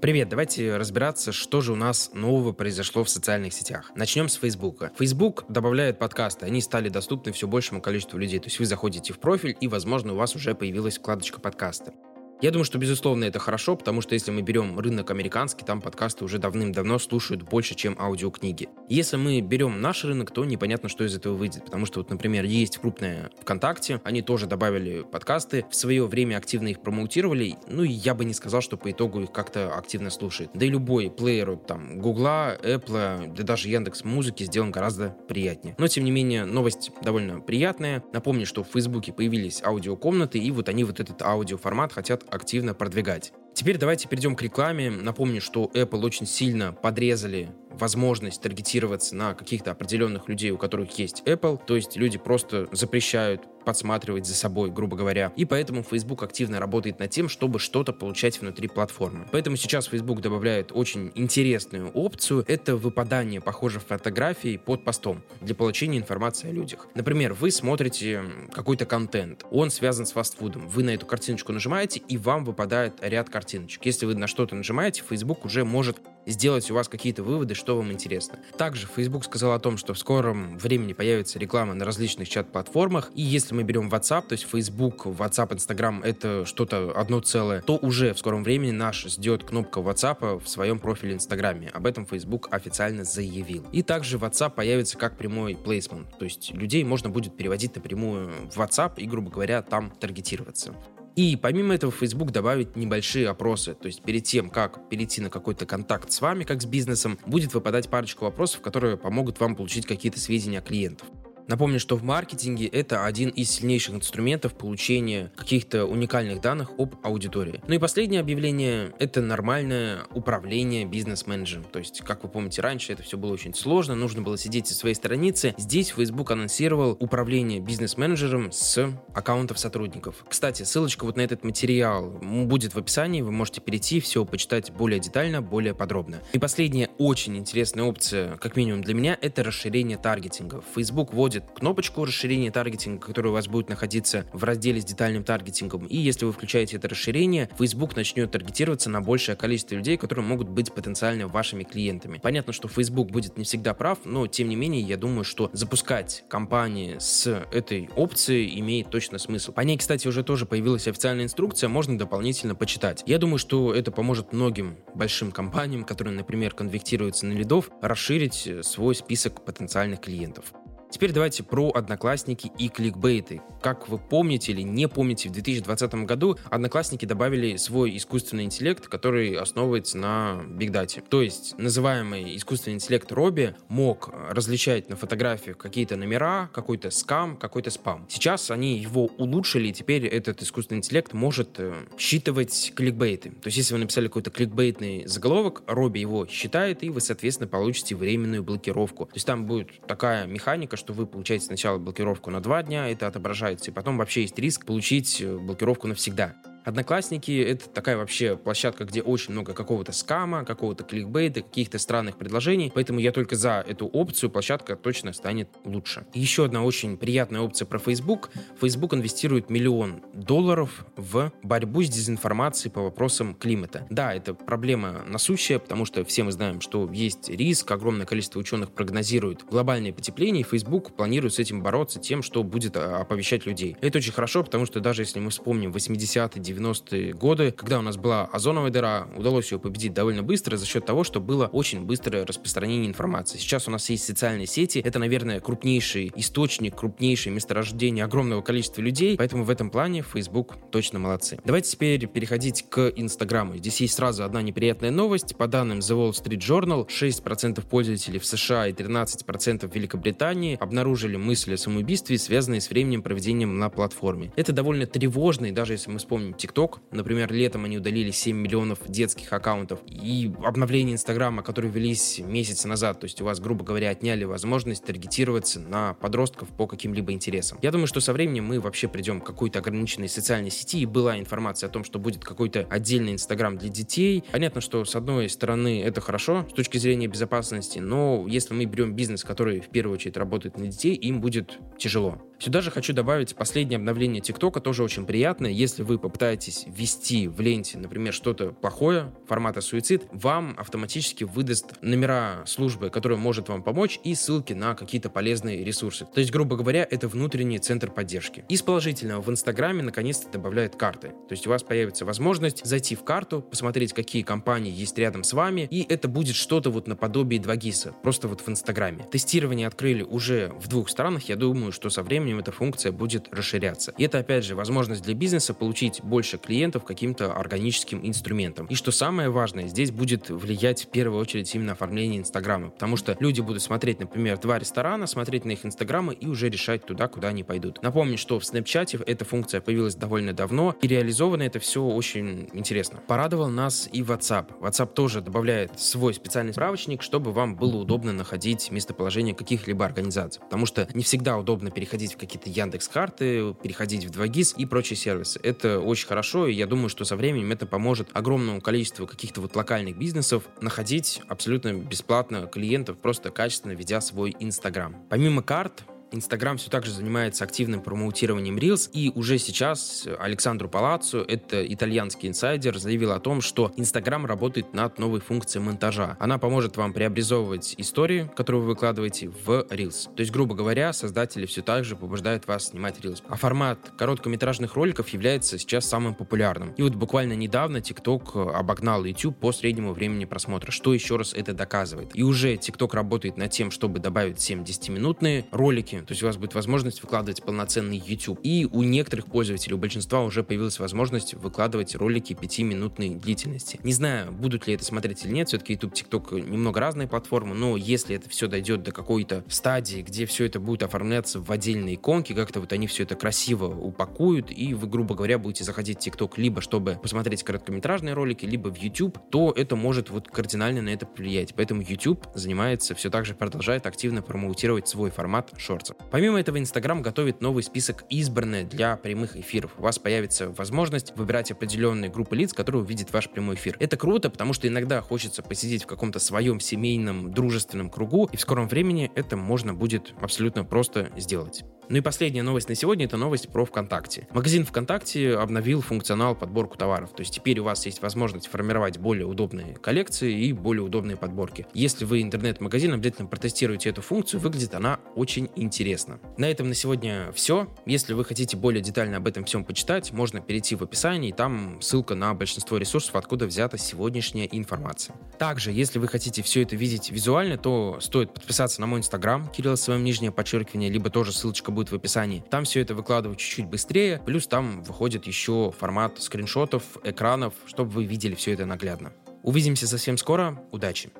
Привет, давайте разбираться, что же у нас нового произошло в социальных сетях. Начнем с Фейсбука. Facebook добавляет подкасты, они стали доступны все большему количеству людей. То есть вы заходите в профиль, и, возможно, у вас уже появилась вкладочка подкасты. Я думаю, что, безусловно, это хорошо, потому что если мы берем рынок американский, там подкасты уже давным-давно слушают больше, чем аудиокниги. Если мы берем наш рынок, то непонятно, что из этого выйдет, потому что, вот, например, есть крупная ВКонтакте, они тоже добавили подкасты, в свое время активно их промоутировали, ну и я бы не сказал, что по итогу их как-то активно слушает. Да и любой плеер там Гугла, Apple, да даже Яндекс Музыки сделан гораздо приятнее. Но, тем не менее, новость довольно приятная. Напомню, что в Фейсбуке появились аудиокомнаты, и вот они вот этот аудиоформат хотят активно продвигать. Теперь давайте перейдем к рекламе. Напомню, что Apple очень сильно подрезали возможность таргетироваться на каких-то определенных людей, у которых есть Apple. То есть люди просто запрещают подсматривать за собой, грубо говоря. И поэтому Facebook активно работает над тем, чтобы что-то получать внутри платформы. Поэтому сейчас Facebook добавляет очень интересную опцию. Это выпадание похожих фотографий под постом для получения информации о людях. Например, вы смотрите какой-то контент, он связан с фастфудом. Вы на эту картиночку нажимаете, и вам выпадает ряд картиночек. Если вы на что-то нажимаете, Facebook уже может сделать у вас какие-то выводы, что вам интересно. Также Facebook сказал о том, что в скором времени появится реклама на различных чат-платформах, и если мы берем WhatsApp, то есть Facebook, WhatsApp, Instagram — это что-то одно целое, то уже в скором времени наш ждет кнопка WhatsApp в своем профиле Инстаграме. Об этом Facebook официально заявил. И также WhatsApp появится как прямой плейсмент, то есть людей можно будет переводить напрямую в WhatsApp и, грубо говоря, там таргетироваться. И помимо этого Facebook добавит небольшие опросы. То есть перед тем, как перейти на какой-то контакт с вами, как с бизнесом, будет выпадать парочку вопросов, которые помогут вам получить какие-то сведения о клиентах. Напомню, что в маркетинге это один из сильнейших инструментов получения каких-то уникальных данных об аудитории. Ну и последнее объявление — это нормальное управление бизнес-менеджером. То есть, как вы помните, раньше это все было очень сложно, нужно было сидеть со своей страницы. Здесь Facebook анонсировал управление бизнес-менеджером с аккаунтов сотрудников. Кстати, ссылочка вот на этот материал будет в описании, вы можете перейти, все почитать более детально, более подробно. И последняя очень интересная опция, как минимум для меня, это расширение таргетинга. Facebook вводит вводит кнопочку расширения таргетинга, которая у вас будет находиться в разделе с детальным таргетингом. И если вы включаете это расширение, Facebook начнет таргетироваться на большее количество людей, которые могут быть потенциально вашими клиентами. Понятно, что Facebook будет не всегда прав, но тем не менее, я думаю, что запускать компании с этой опцией имеет точно смысл. По ней, кстати, уже тоже появилась официальная инструкция, можно дополнительно почитать. Я думаю, что это поможет многим большим компаниям, которые, например, конвектируются на лидов, расширить свой список потенциальных клиентов. Теперь давайте про Одноклассники и кликбейты. Как вы помните или не помните, в 2020 году Одноклассники добавили свой искусственный интеллект, который основывается на бигдате. То есть называемый искусственный интеллект Робби мог различать на фотографиях какие-то номера, какой-то скам, какой-то спам. Сейчас они его улучшили, и теперь этот искусственный интеллект может э, считывать кликбейты. То есть если вы написали какой-то кликбейтный заголовок, Робби его считает, и вы, соответственно, получите временную блокировку. То есть там будет такая механика, что вы получаете сначала блокировку на два дня, это отображается, и потом вообще есть риск получить э, блокировку навсегда. Одноклассники — это такая вообще площадка, где очень много какого-то скама, какого-то кликбейта, каких-то странных предложений, поэтому я только за эту опцию, площадка точно станет лучше. Еще одна очень приятная опция про Facebook. Facebook инвестирует миллион долларов в борьбу с дезинформацией по вопросам климата. Да, это проблема насущая, потому что все мы знаем, что есть риск, огромное количество ученых прогнозирует глобальное потепление, и Facebook планирует с этим бороться тем, что будет а, оповещать людей. Это очень хорошо, потому что даже если мы вспомним 80-е, 90-е годы, когда у нас была озоновая дыра, удалось ее победить довольно быстро за счет того, что было очень быстрое распространение информации. Сейчас у нас есть социальные сети, это, наверное, крупнейший источник, крупнейшее месторождение огромного количества людей, поэтому в этом плане Facebook точно молодцы. Давайте теперь переходить к Инстаграму. Здесь есть сразу одна неприятная новость. По данным The Wall Street Journal, 6% пользователей в США и 13% в Великобритании обнаружили мысли о самоубийстве, связанные с временем проведением на платформе. Это довольно тревожно, и даже если мы вспомним TikTok. Например, летом они удалили 7 миллионов детских аккаунтов. И обновление Инстаграма, которые велись месяц назад, то есть у вас, грубо говоря, отняли возможность таргетироваться на подростков по каким-либо интересам. Я думаю, что со временем мы вообще придем к какой-то ограниченной социальной сети, и была информация о том, что будет какой-то отдельный Инстаграм для детей. Понятно, что с одной стороны это хорошо с точки зрения безопасности, но если мы берем бизнес, который в первую очередь работает на детей, им будет тяжело. Сюда же хочу добавить последнее обновление ТикТока, тоже очень приятное. Если вы попытаетесь ввести в ленте, например, что-то плохое, формата суицид, вам автоматически выдаст номера службы, которая может вам помочь, и ссылки на какие-то полезные ресурсы. То есть, грубо говоря, это внутренний центр поддержки. Из положительного в Инстаграме наконец-то добавляют карты. То есть у вас появится возможность зайти в карту, посмотреть, какие компании есть рядом с вами, и это будет что-то вот наподобие 2GIS, просто вот в Инстаграме. Тестирование открыли уже в двух странах, я думаю, что со временем эта функция будет расширяться. И это, опять же, возможность для бизнеса получить больше клиентов каким-то органическим инструментом. И что самое важное, здесь будет влиять в первую очередь именно оформление Инстаграма, потому что люди будут смотреть, например, два ресторана, смотреть на их Инстаграмы и уже решать туда, куда они пойдут. Напомню, что в Снэпчате эта функция появилась довольно давно, и реализовано это все очень интересно. Порадовал нас и WhatsApp. WhatsApp тоже добавляет свой специальный справочник, чтобы вам было удобно находить местоположение каких-либо организаций, потому что не всегда удобно переходить в какие-то Яндекс-карты, переходить в 2GIS и прочие сервисы. Это очень хорошо, и я думаю, что со временем это поможет огромному количеству каких-то вот локальных бизнесов находить абсолютно бесплатно клиентов, просто качественно ведя свой Инстаграм. Помимо карт, Инстаграм все так же занимается активным промоутированием Reels, и уже сейчас Александру Палаццо, это итальянский инсайдер, заявил о том, что Инстаграм работает над новой функцией монтажа. Она поможет вам преобразовывать истории, которые вы выкладываете, в Reels. То есть, грубо говоря, создатели все так же побуждают вас снимать Reels. А формат короткометражных роликов является сейчас самым популярным. И вот буквально недавно TikTok обогнал YouTube по среднему времени просмотра, что еще раз это доказывает. И уже TikTok работает над тем, чтобы добавить 7-10-минутные ролики, то есть у вас будет возможность выкладывать полноценный YouTube. И у некоторых пользователей, у большинства уже появилась возможность выкладывать ролики 5-минутной длительности. Не знаю, будут ли это смотреть или нет, все-таки YouTube, TikTok немного разные платформы, но если это все дойдет до какой-то стадии, где все это будет оформляться в отдельные иконки, как-то вот они все это красиво упакуют, и вы, грубо говоря, будете заходить в TikTok либо чтобы посмотреть короткометражные ролики, либо в YouTube, то это может вот кардинально на это повлиять. Поэтому YouTube занимается, все так же продолжает активно промоутировать свой формат Shorts вопроса. Помимо этого, Инстаграм готовит новый список избранные для прямых эфиров. У вас появится возможность выбирать определенные группы лиц, которые увидят ваш прямой эфир. Это круто, потому что иногда хочется посидеть в каком-то своем семейном, дружественном кругу, и в скором времени это можно будет абсолютно просто сделать. Ну и последняя новость на сегодня — это новость про ВКонтакте. Магазин ВКонтакте обновил функционал подборку товаров. То есть теперь у вас есть возможность формировать более удобные коллекции и более удобные подборки. Если вы интернет-магазин, обязательно протестируйте эту функцию. Выглядит она очень интересно. На этом на сегодня все. Если вы хотите более детально об этом всем почитать, можно перейти в описание, и там ссылка на большинство ресурсов, откуда взята сегодняшняя информация. Также, если вы хотите все это видеть визуально, то стоит подписаться на мой инстаграм, Кирилл с вами нижнее подчеркивание, либо тоже ссылочка будет будет в описании. Там все это выкладываю чуть-чуть быстрее, плюс там выходит еще формат скриншотов, экранов, чтобы вы видели все это наглядно. Увидимся совсем скоро. Удачи!